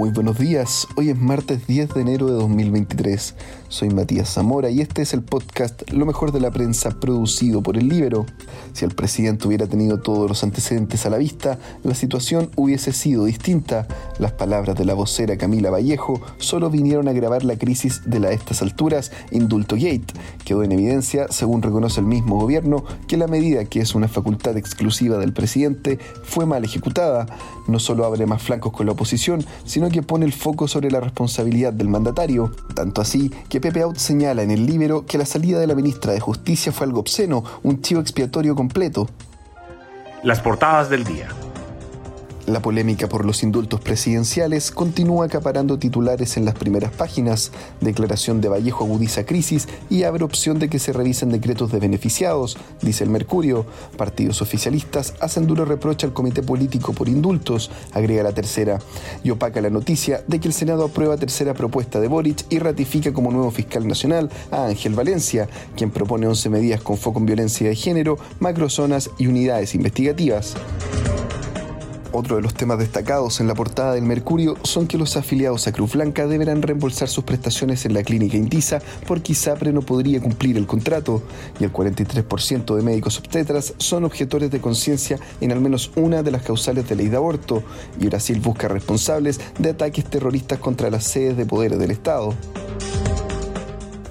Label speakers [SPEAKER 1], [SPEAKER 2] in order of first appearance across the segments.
[SPEAKER 1] Muy buenos días, hoy es martes 10 de enero de 2023. Soy Matías Zamora y este es el podcast Lo mejor de la prensa producido por el Libero. Si el presidente hubiera tenido todos los antecedentes a la vista, la situación hubiese sido distinta. Las palabras de la vocera Camila Vallejo solo vinieron a agravar la crisis de la a estas alturas indulto gate. Quedó en evidencia, según reconoce el mismo gobierno, que la medida que es una facultad exclusiva del presidente fue mal ejecutada. No solo abre más flancos con la oposición, sino que pone el foco sobre la responsabilidad del mandatario. Tanto así que Pepe Out señala en el libro que la salida de la ministra de Justicia fue algo obsceno, un chivo expiatorio completo.
[SPEAKER 2] Las portadas del día.
[SPEAKER 1] La polémica por los indultos presidenciales continúa acaparando titulares en las primeras páginas. Declaración de Vallejo agudiza crisis y abre opción de que se revisen decretos de beneficiados, dice el Mercurio. Partidos oficialistas hacen duro reproche al comité político por indultos, agrega la tercera. Y opaca la noticia de que el Senado aprueba tercera propuesta de Boric y ratifica como nuevo fiscal nacional a Ángel Valencia, quien propone 11 medidas con foco en violencia de género, macrozonas y unidades investigativas. Otro de los temas destacados en la portada del Mercurio son que los afiliados a Cruz Blanca deberán reembolsar sus prestaciones en la clínica Intisa porque ISAPRE no podría cumplir el contrato y el 43% de médicos obstetras son objetores de conciencia en al menos una de las causales de ley de aborto y Brasil busca responsables de ataques terroristas contra las sedes de poder del Estado.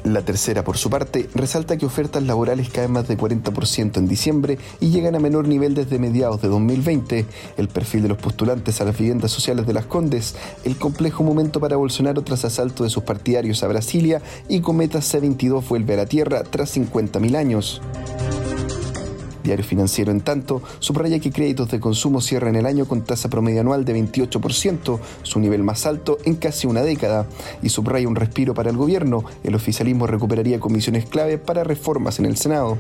[SPEAKER 1] La tercera, por su parte, resalta que ofertas laborales caen más de 40% en diciembre y llegan a menor nivel desde mediados de 2020. El perfil de los postulantes a las viviendas sociales de las Condes, el complejo momento para Bolsonaro tras asalto de sus partidarios a Brasilia y Cometa C-22 vuelve a la Tierra tras 50.000 años. Diario Financiero, en tanto, subraya que créditos de consumo cierran el año con tasa promedio anual de 28%, su nivel más alto en casi una década, y subraya un respiro para el gobierno. El oficialismo recuperaría comisiones clave para reformas en el Senado.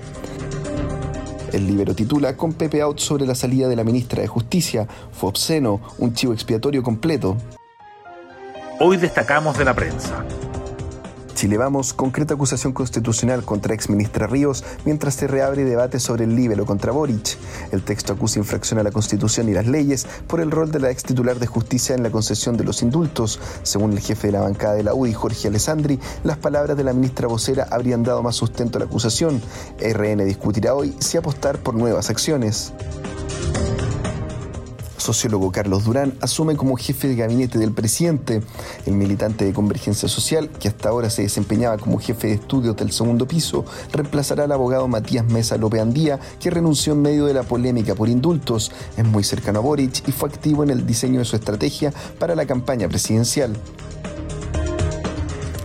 [SPEAKER 1] El libro titula con Pepe Out sobre la salida de la ministra de Justicia. Fue obsceno, un chivo expiatorio completo.
[SPEAKER 2] Hoy destacamos de la prensa.
[SPEAKER 1] Chile Vamos, concreta acusación constitucional contra ex ministra Ríos mientras se reabre debate sobre el libelo contra Boric. El texto acusa infracción a la Constitución y las leyes por el rol de la ex titular de justicia en la concesión de los indultos. Según el jefe de la bancada de la UDI, Jorge Alessandri, las palabras de la ministra vocera habrían dado más sustento a la acusación. RN discutirá hoy si apostar por nuevas acciones sociólogo Carlos Durán asume como jefe de gabinete del presidente. El militante de Convergencia Social, que hasta ahora se desempeñaba como jefe de estudios del segundo piso, reemplazará al abogado Matías Mesa López Andía, que renunció en medio de la polémica por indultos. Es muy cercano a Boric y fue activo en el diseño de su estrategia para la campaña presidencial.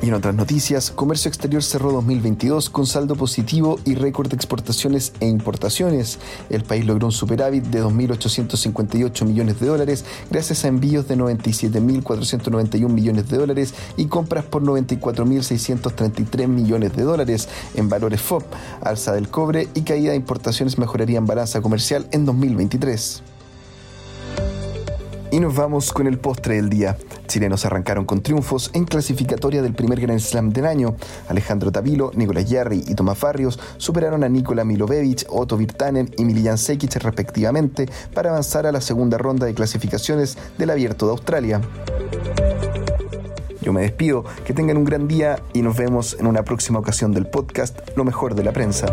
[SPEAKER 1] Y en otras noticias, Comercio Exterior cerró 2022 con saldo positivo y récord de exportaciones e importaciones. El país logró un superávit de 2.858 millones de dólares gracias a envíos de 97.491 millones de dólares y compras por 94.633 millones de dólares en valores FOB. Alza del cobre y caída de importaciones mejorarían balanza comercial en 2023. Y nos vamos con el postre del día. Chilenos arrancaron con triunfos en clasificatoria del primer Grand Slam del año. Alejandro Tavilo, Nicolás Yarri y Tomás Barrios superaron a Nikola Milovevic, Otto Virtanen y Milian Sekic respectivamente para avanzar a la segunda ronda de clasificaciones del Abierto de Australia. Yo me despido, que tengan un gran día y nos vemos en una próxima ocasión del podcast Lo mejor de la prensa.